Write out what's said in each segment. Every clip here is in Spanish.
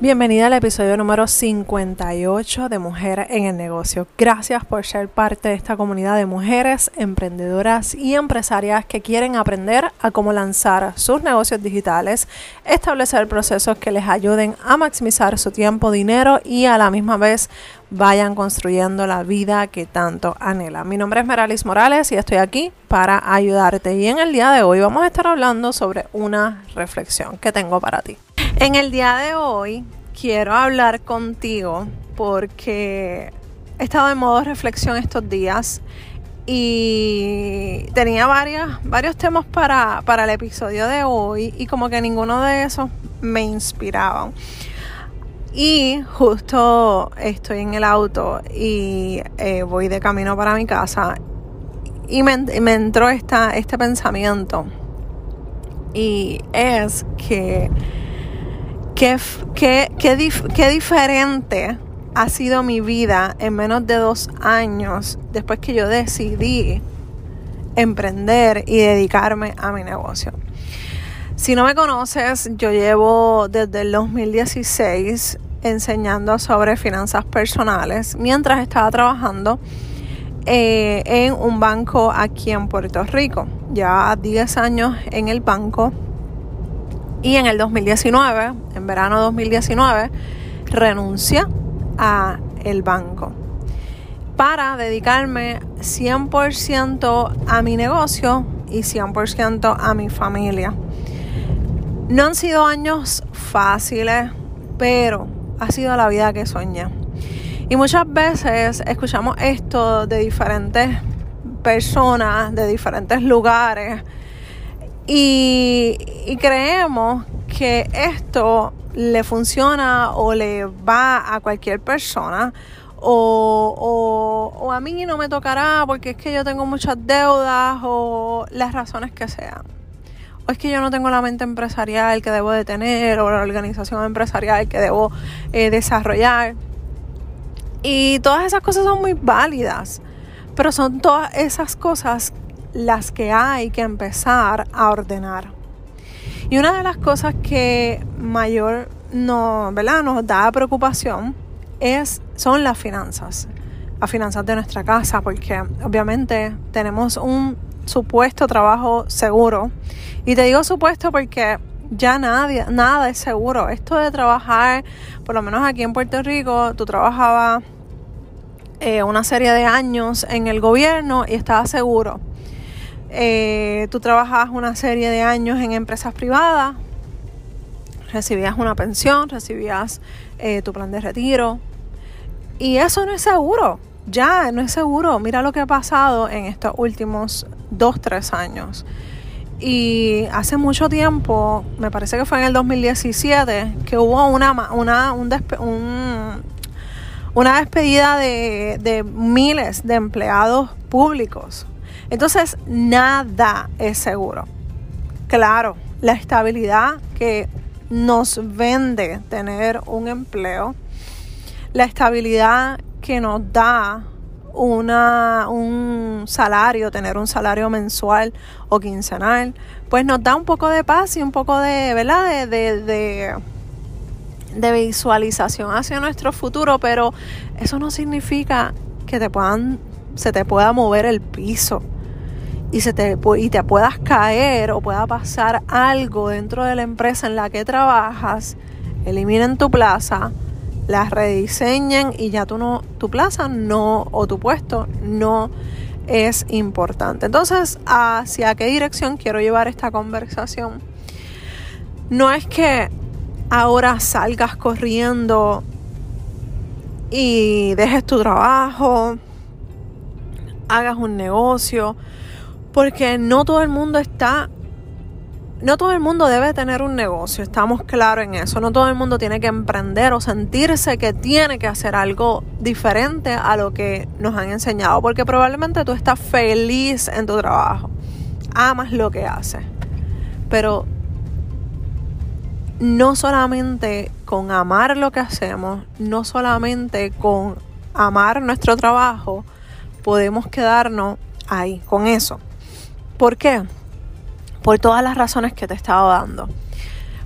Bienvenida al episodio número 58 de Mujer en el Negocio. Gracias por ser parte de esta comunidad de mujeres emprendedoras y empresarias que quieren aprender a cómo lanzar sus negocios digitales, establecer procesos que les ayuden a maximizar su tiempo, dinero y a la misma vez vayan construyendo la vida que tanto anhelan. Mi nombre es Meralis Morales y estoy aquí para ayudarte. Y en el día de hoy vamos a estar hablando sobre una reflexión que tengo para ti. En el día de hoy quiero hablar contigo porque he estado en modo reflexión estos días y tenía varios temas para, para el episodio de hoy y como que ninguno de esos me inspiraba. Y justo estoy en el auto y eh, voy de camino para mi casa y me, me entró esta, este pensamiento y es que qué, qué, qué, diferente ha sido mi vida en menos de dos años después que yo decidí emprender y dedicarme a mi negocio. Si no me conoces, yo llevo desde el 2016 enseñando sobre finanzas personales mientras estaba trabajando eh, en un banco aquí en Puerto Rico. Ya 10 años en el banco y en el 2019, en verano 2019, renuncié a el banco para dedicarme 100% a mi negocio y 100% a mi familia. No han sido años fáciles, pero ha sido la vida que soñé. Y muchas veces escuchamos esto de diferentes personas, de diferentes lugares, y, creemos que esto le funciona o le va a cualquier persona o, o, a mí no me tocará porque es que yo tengo muchas deudas o las razones que sean. O es que yo no tengo la mente empresarial que debo de tener o la organización empresarial que debo eh, desarrollar. Y todas esas cosas son muy válidas, pero son todas esas cosas las que hay que empezar a ordenar. Y una de las cosas que mayor no, ¿verdad? nos da preocupación es, son las finanzas, las finanzas de nuestra casa, porque obviamente tenemos un supuesto trabajo seguro. Y te digo supuesto porque ya nadie, nada es seguro. Esto de trabajar, por lo menos aquí en Puerto Rico, tú trabajabas eh, una serie de años en el gobierno y estabas seguro. Eh, tú trabajabas una serie de años en empresas privadas, recibías una pensión, recibías eh, tu plan de retiro. Y eso no es seguro, ya no es seguro. Mira lo que ha pasado en estos últimos dos, tres años. Y hace mucho tiempo, me parece que fue en el 2017, que hubo una, una, un una despedida de, de miles de empleados públicos entonces, nada es seguro. Claro, la estabilidad que nos vende tener un empleo, la estabilidad que nos da una, un salario, tener un salario mensual o quincenal, pues nos da un poco de paz y un poco de, ¿verdad? De, de, de, visualización hacia nuestro futuro, pero eso no significa que te puedan, se te pueda mover el piso y, se te, y te puedas caer o pueda pasar algo dentro de la empresa en la que trabajas, eliminen tu plaza, la rediseñen y ya tú no, tu plaza no o tu puesto no es importante. Entonces, ¿hacia qué dirección quiero llevar esta conversación? No es que ahora salgas corriendo y dejes tu trabajo, hagas un negocio, porque no todo el mundo está no todo el mundo debe tener un negocio, estamos claros en eso. No todo el mundo tiene que emprender o sentirse que tiene que hacer algo diferente a lo que nos han enseñado, porque probablemente tú estás feliz en tu trabajo, amas lo que haces, pero no solamente con amar lo que hacemos, no solamente con amar nuestro trabajo, podemos quedarnos ahí, con eso. ¿Por qué? Por todas las razones que te he estado dando.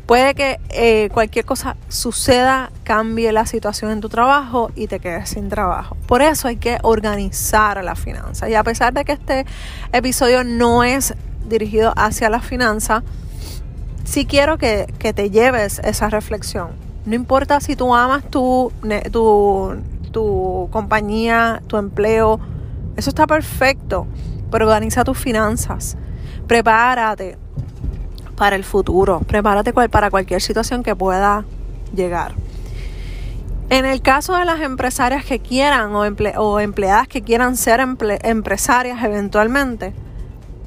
Puede que eh, cualquier cosa suceda, cambie la situación en tu trabajo y te quedes sin trabajo. Por eso hay que organizar la finanza. Y a pesar de que este episodio no es dirigido hacia la finanza, sí quiero que, te lleves esa reflexión. No importa si tú amas tu, tu, tu compañía, tu empleo, eso está perfecto, pero organiza tus finanzas. Prepárate para el futuro. Prepárate para cualquier situación que pueda llegar. En el caso de las empresarias que quieran o, empleadas que quieran ser empresarias eventualmente,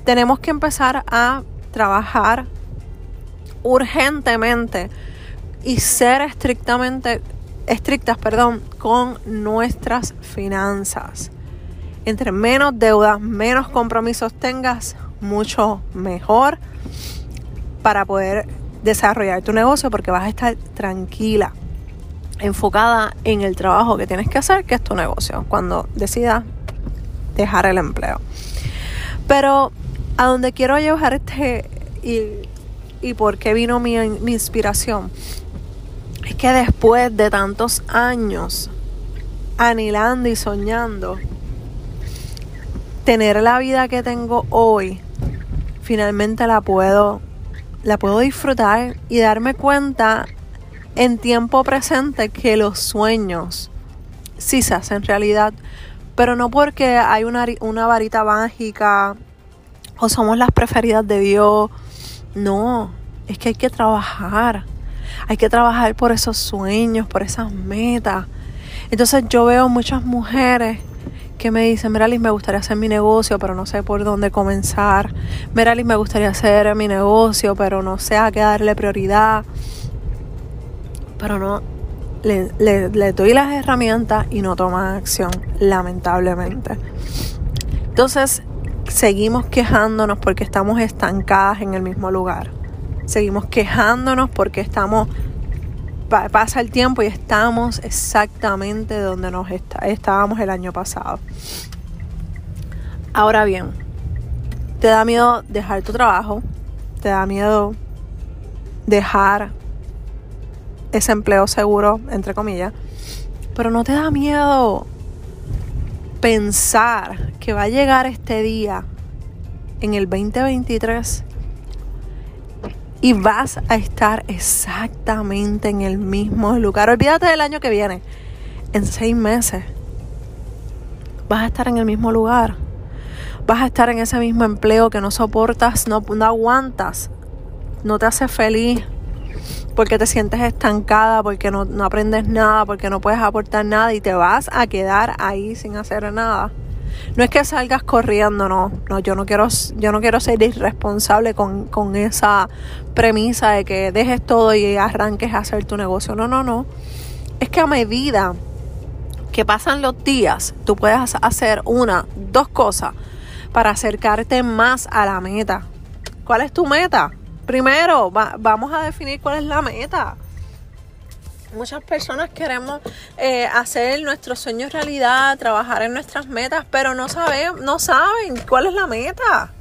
tenemos que empezar a trabajar urgentemente y ser estrictamente estrictas, perdón, con nuestras finanzas. Entre menos deudas, menos compromisos tengas, mucho mejor para poder desarrollar tu negocio porque vas a estar tranquila, enfocada en el trabajo que tienes que hacer, que es tu negocio, cuando decidas dejar el empleo. Pero a donde quiero llevar este y, y por qué vino mi, mi inspiración es que después de tantos años anhelando y soñando tener la vida que tengo hoy, finalmente la puedo la puedo disfrutar y darme cuenta en tiempo presente que los sueños sí se hacen realidad, pero no porque hay una, una varita mágica o somos las preferidas de Dios. No, es que hay que trabajar. Hay que trabajar por esos sueños, por esas metas. Entonces yo veo muchas mujeres que me dicen, Meralis, me gustaría hacer mi negocio, pero no sé por dónde comenzar. Meralis, me gustaría hacer mi negocio, pero no sé a qué darle prioridad. Pero no, le, doy las herramientas y no toman acción, lamentablemente. Entonces, seguimos quejándonos porque estamos estancadas en el mismo lugar. Seguimos quejándonos porque estamos pasa el tiempo y estamos exactamente donde nos estábamos el año pasado. Ahora bien, te da miedo dejar tu trabajo, te da miedo dejar ese empleo seguro, entre comillas, pero no te da miedo pensar que va a llegar este día en el 2023 y vas a estar exactamente en el mismo lugar. Olvídate del año que viene. En seis meses vas a estar en el mismo lugar. Vas a estar en ese mismo empleo que no soportas, no, no aguantas, no te hace feliz porque te sientes estancada, porque no, no aprendes nada, porque no puedes aportar nada y te vas a quedar ahí sin hacer nada. No es que salgas corriendo, no. No, yo no quiero, yo no quiero ser irresponsable con, con esa premisa de que dejes todo y arranques a hacer tu negocio. No, no, no. Es que a medida que pasan los días, tú puedes hacer una, dos cosas para acercarte más a la meta. ¿Cuál es tu meta? Primero, vamos a definir cuál es la meta. Muchas personas queremos eh, hacer nuestros sueños realidad, trabajar en nuestras metas, pero no saben, no saben cuál es la meta.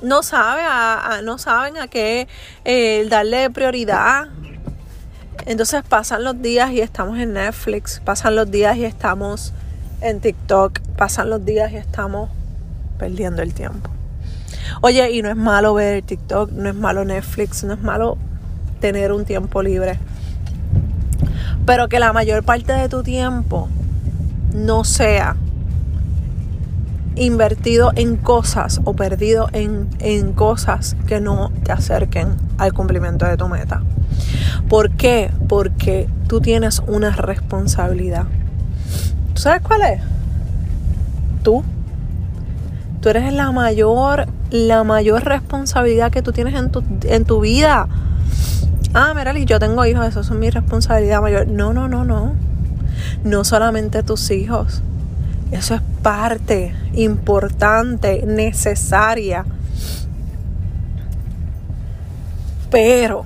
No, no saben a qué eh, darle prioridad. Entonces pasan los días y estamos en Netflix, pasan los días y estamos en TikTok, pasan los días y estamos perdiendo el tiempo. Oye, y no es malo ver TikTok, no es malo Netflix, no es malo tener un tiempo libre pero que la mayor parte de tu tiempo no sea invertido en cosas o perdido en, en, cosas que no te acerquen al cumplimiento de tu meta. ¿Por qué? Porque tú tienes una responsabilidad. ¿Tú sabes cuál es? Tú. Tú eres la mayor, la mayor responsabilidad que tú tienes en tu, en tu vida ah, Merali, yo tengo hijos, eso es mi responsabilidad mayor. No, no, no, no. No solamente tus hijos. Eso es parte importante, necesaria. Pero,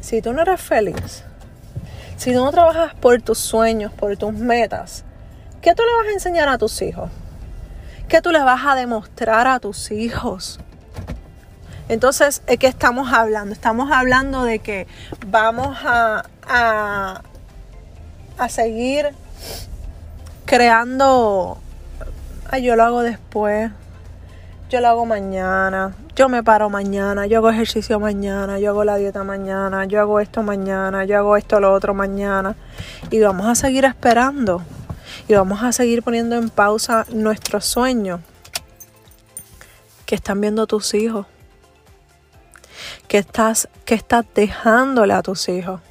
si tú no eres feliz, si tú no trabajas por tus sueños, por tus metas, ¿qué tú le vas a enseñar a tus hijos? ¿Qué tú le vas a demostrar a tus hijos? Entonces, ¿de qué estamos hablando? Estamos hablando de que vamos a, a, a seguir creando... Ay, yo lo hago después. Yo lo hago mañana. Yo me paro mañana. Yo hago ejercicio mañana. Yo hago la dieta mañana. Yo hago esto mañana. Yo hago esto lo otro mañana. Y vamos a seguir esperando. Y vamos a seguir poniendo en pausa nuestros sueños que están viendo tus hijos que estás, que estás dejándole a tus hijos.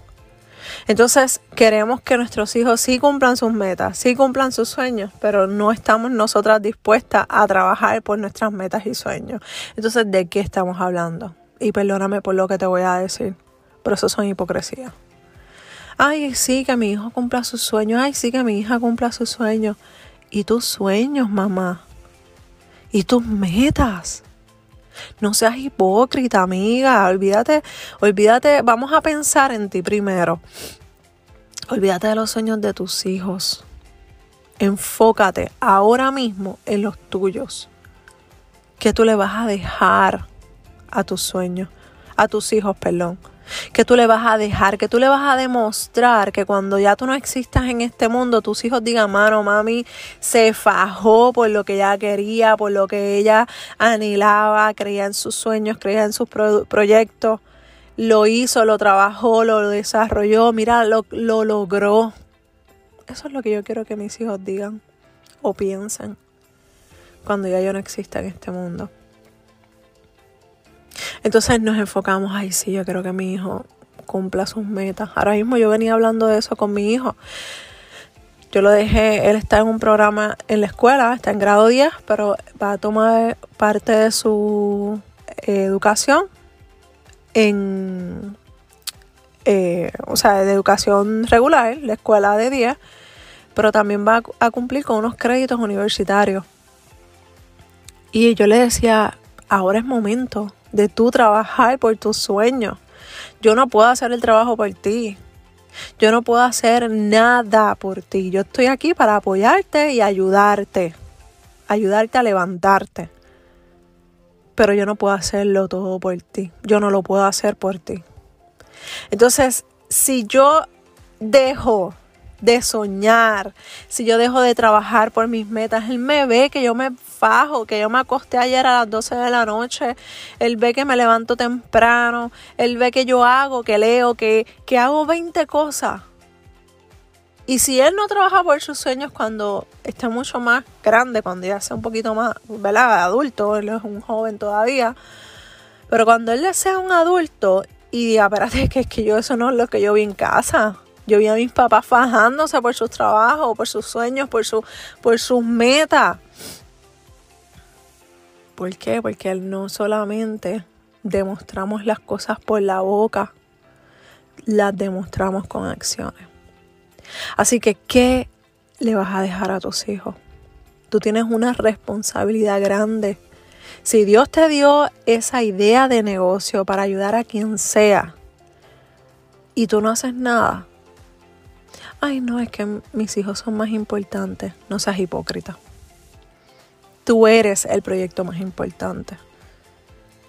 Entonces queremos que nuestros hijos sí cumplan sus metas, sí cumplan sus sueños, pero no estamos nosotras dispuestas a trabajar por nuestras metas y sueños. Entonces, ¿de qué estamos hablando? Y perdóname por lo que te voy a decir, pero eso son hipocresía. Ay, sí, que mi hijo cumpla sus sueños. Ay, sí, que mi hija cumpla sus sueños. ¿Y tus sueños, mamá? ¿Y tus metas? No seas hipócrita, amiga. Olvídate, olvídate, vamos a pensar en ti primero. Olvídate de los sueños de tus hijos. Enfócate ahora mismo en los tuyos. ¿Qué tú le vas a dejar a tus sueños? A tus hijos, perdón que tú le vas a dejar, que tú le vas a demostrar que cuando ya tú no existas en este mundo, tus hijos digan, mano, mami se fajó por lo que ella quería, por lo que ella anhelaba, creía en sus sueños, creía en sus proyectos, lo hizo, lo trabajó, lo desarrolló, mira, lo, lo logró. Eso es lo que yo quiero que mis hijos digan o piensen cuando ya yo no exista en este mundo. Entonces nos enfocamos, ay, sí, yo quiero que mi hijo cumpla sus metas. Ahora mismo yo venía hablando de eso con mi hijo. Yo lo dejé, él está en un programa en la escuela, está en grado 10, pero va a tomar parte de su educación en, eh, o sea, de educación regular, la escuela de 10, pero también va a cumplir con unos créditos universitarios. Y yo le decía, ahora es momento de tú trabajar por tus sueños. Yo no puedo hacer el trabajo por ti. Yo no puedo hacer nada por ti. Yo estoy aquí para apoyarte y ayudarte. Ayudarte a levantarte. Pero yo no puedo hacerlo todo por ti. Yo no lo puedo hacer por ti. Entonces, si yo dejo de soñar, si yo dejo de trabajar por mis metas, él me ve que yo me fajo, que yo me acosté ayer a las 12 de la noche, él ve que me levanto temprano, él ve que yo hago, que leo, que, que hago 20 cosas. Y si él no trabaja por sus sueños cuando esté mucho más grande, cuando ya sea un poquito más, ¿verdad? Adulto, él es un joven todavía. Pero cuando él sea un adulto y diga, espérate, que es que yo eso no es lo que yo vi en casa. Yo vi a mis papás fajándose por sus trabajos, por sus sueños, por, su, por sus metas. ¿Por qué? Porque no solamente demostramos las cosas por la boca, las demostramos con acciones. Así que, ¿qué le vas a dejar a tus hijos? Tú tienes una responsabilidad grande. Si Dios te dio esa idea de negocio para ayudar a quien sea y tú no haces nada, ay no, es que mis hijos son más importantes. No seas hipócrita. Tú eres el proyecto más importante.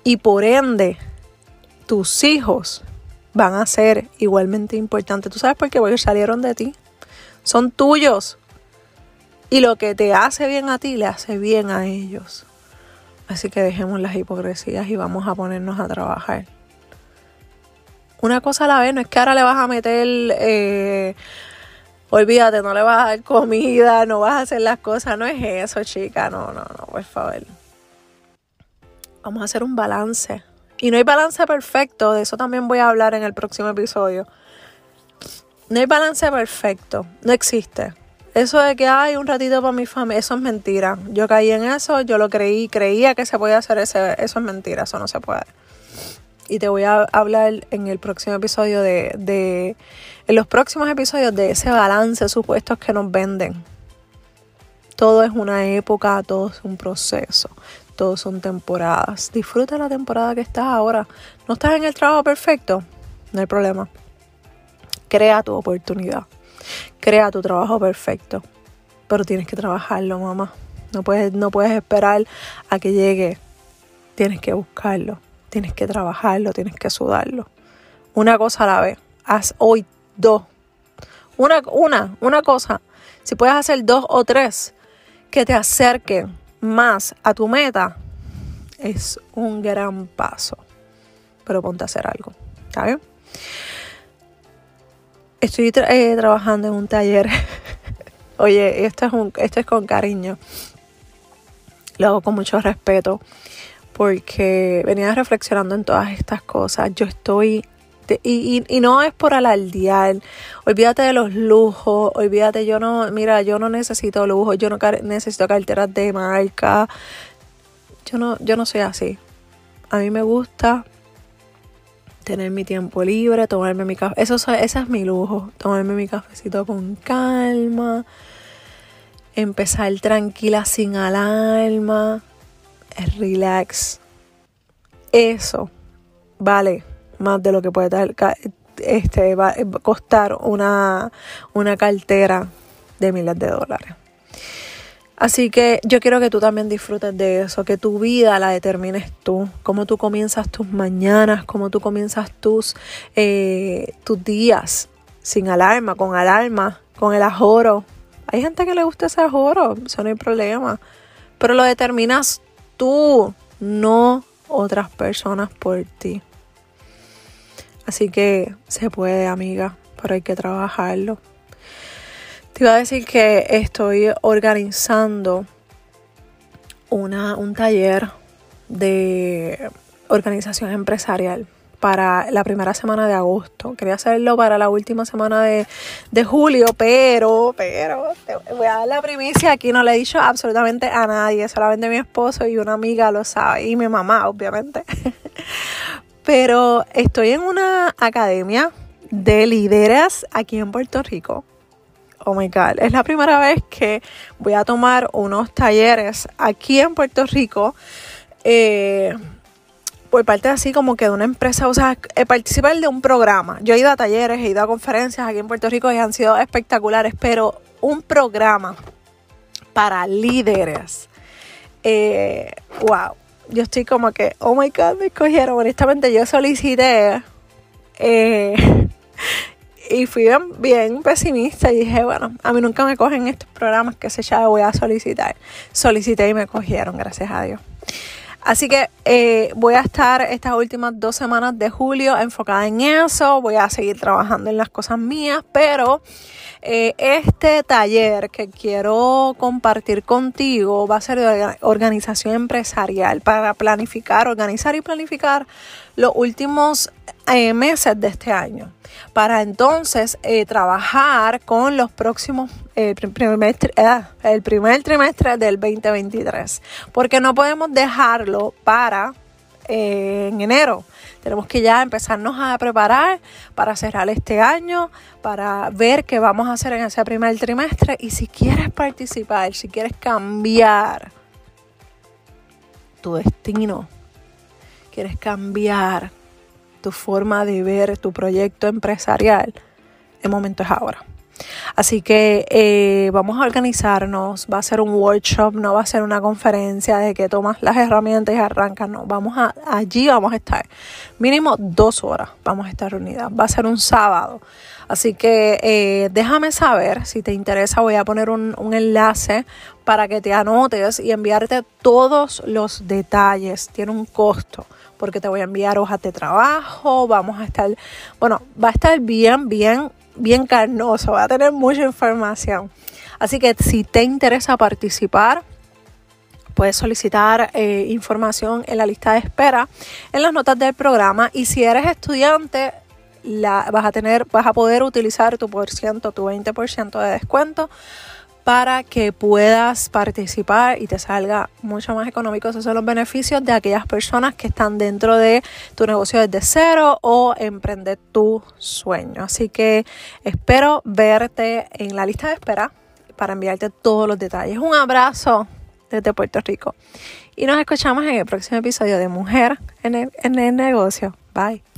Y por ende, tus hijos van a ser igualmente importantes. ¿Tú sabes por qué? Porque salieron de ti. Son tuyos. Y lo que te hace bien a ti, le hace bien a ellos. Así que dejemos las hipocresías y vamos a ponernos a trabajar. Una cosa a la vez, no es que ahora le vas a meter eh, olvídate, no le vas a dar comida, no vas a hacer las cosas, no es eso, chica, no, no, no, por favor. Vamos a hacer un balance. Y no hay balance perfecto, de eso también voy a hablar en el próximo episodio. No hay balance perfecto, no existe. Eso de que hay un ratito para mi familia, eso es mentira. Yo caí en eso, yo lo creí, creía que se podía hacer ese, eso es mentira, eso no se puede. Y te voy a hablar en el próximo episodio de, de en los próximos episodios de ese balance supuestos que nos venden. Todo es una época, todo es un proceso, todo son temporadas. Disfruta la temporada que estás ahora. ¿No estás en el trabajo perfecto? No hay problema. Crea tu oportunidad. Crea tu trabajo perfecto. Pero tienes que trabajarlo, mamá. No puedes, no puedes esperar a que llegue. Tienes que buscarlo. tienes que trabajarlo, tienes que sudarlo. Una cosa a la vez. Haz hoy dos. Una, una, una cosa. Si puedes hacer dos o tres que te acerquen más a tu meta, es un gran paso. Pero ponte a hacer algo. ¿Está bien? Estoy eh, trabajando en un taller. Oye, esto es, un, esto es con cariño. Lo hago con mucho respeto. Porque venía reflexionando en todas estas cosas. Yo estoy y, no es por alardear. Olvídate de los lujos. Olvídate, yo no, mira, yo no necesito lujos. Yo no necesito carteras de marca. Yo no, yo no soy así. A mí me gusta tener mi tiempo libre, tomarme mi café. Eso, ese es mi lujo. Tomarme mi cafecito con calma. Empezar tranquila sin alarma. Relax. Eso vale más de lo que puede este, va, costar una, una cartera de miles de dólares. Así que yo quiero que tú también disfrutes de eso, que tu vida la determines tú, cómo tú comienzas tus mañanas, cómo tú comienzas tus, eh, tus días sin alarma, con alarma, con el ajoro. Hay gente que le gusta ese ajoro, eso no hay problema, pero lo determinas tú, no otras personas por ti. Así que se puede, amiga, pero hay que trabajarlo. Te iba a decir que estoy organizando una, un taller de organización empresarial para la primera semana de agosto. Quería hacerlo para la última semana de, de, julio, pero, pero, te voy a dar la primicia. Aquí no le he dicho absolutamente a nadie, solamente mi esposo y una amiga lo sabe, y mi mamá, obviamente. Pero estoy en una academia de líderes aquí en Puerto Rico. Oh my God, es la primera vez que voy a tomar unos talleres aquí en Puerto Rico. Eh, por parte así como que de una empresa, o sea, eh, participar de un programa. Yo he ido a talleres, he ido a conferencias aquí en Puerto Rico y han sido espectaculares, pero un programa para líderes. Eh, wow, yo estoy como que, oh my god, me escogieron. Honestamente, yo solicité eh, y fui bien, pesimista y dije, bueno, a mí nunca me cogen estos programas que se ya voy a solicitar. Solicité y me cogieron, gracias a Dios. Así que eh, voy a estar estas últimas dos semanas de julio enfocada en eso. Voy a seguir trabajando en las cosas mías, pero eh, este taller que quiero compartir contigo va a ser de organización empresarial para planificar, organizar y planificar los últimos eh, meses de este año. Para entonces eh, trabajar con los próximos, el primer trimestre del 2023. Porque no podemos dejarlo para en enero. Tenemos que ya empezarnos a preparar para cerrar este año, para ver qué vamos a hacer en ese primer trimestre y si quieres participar, si quieres cambiar tu destino, quieres cambiar tu forma de ver tu proyecto empresarial, el momento es ahora. Así que eh, vamos a organizarnos, va a ser un workshop, no va a ser una conferencia de que tomas las herramientas y arrancas, no, vamos a, allí vamos a estar, mínimo dos horas vamos a estar reunidas, va a ser un sábado. Así que eh, déjame saber si te interesa, voy a poner un, un enlace para que te anotes y enviarte todos los detalles, tiene un costo porque te voy a enviar hojas de trabajo, vamos a estar, bueno, va a estar bien, bien bien carnoso, va a tener mucha información. Así que si te interesa participar, puedes solicitar eh, información en la lista de espera en las notas del programa y si eres estudiante la, vas a tener vas a poder utilizar tu por ciento tu 20% de descuento para que puedas participar y te salga mucho más económico. Esos son los beneficios de aquellas personas que están dentro de tu negocio desde cero o emprender tu sueño. Así que espero verte en la lista de espera para enviarte todos los detalles. Un abrazo desde Puerto Rico y nos escuchamos en el próximo episodio de Mujer en el, en el negocio. Bye.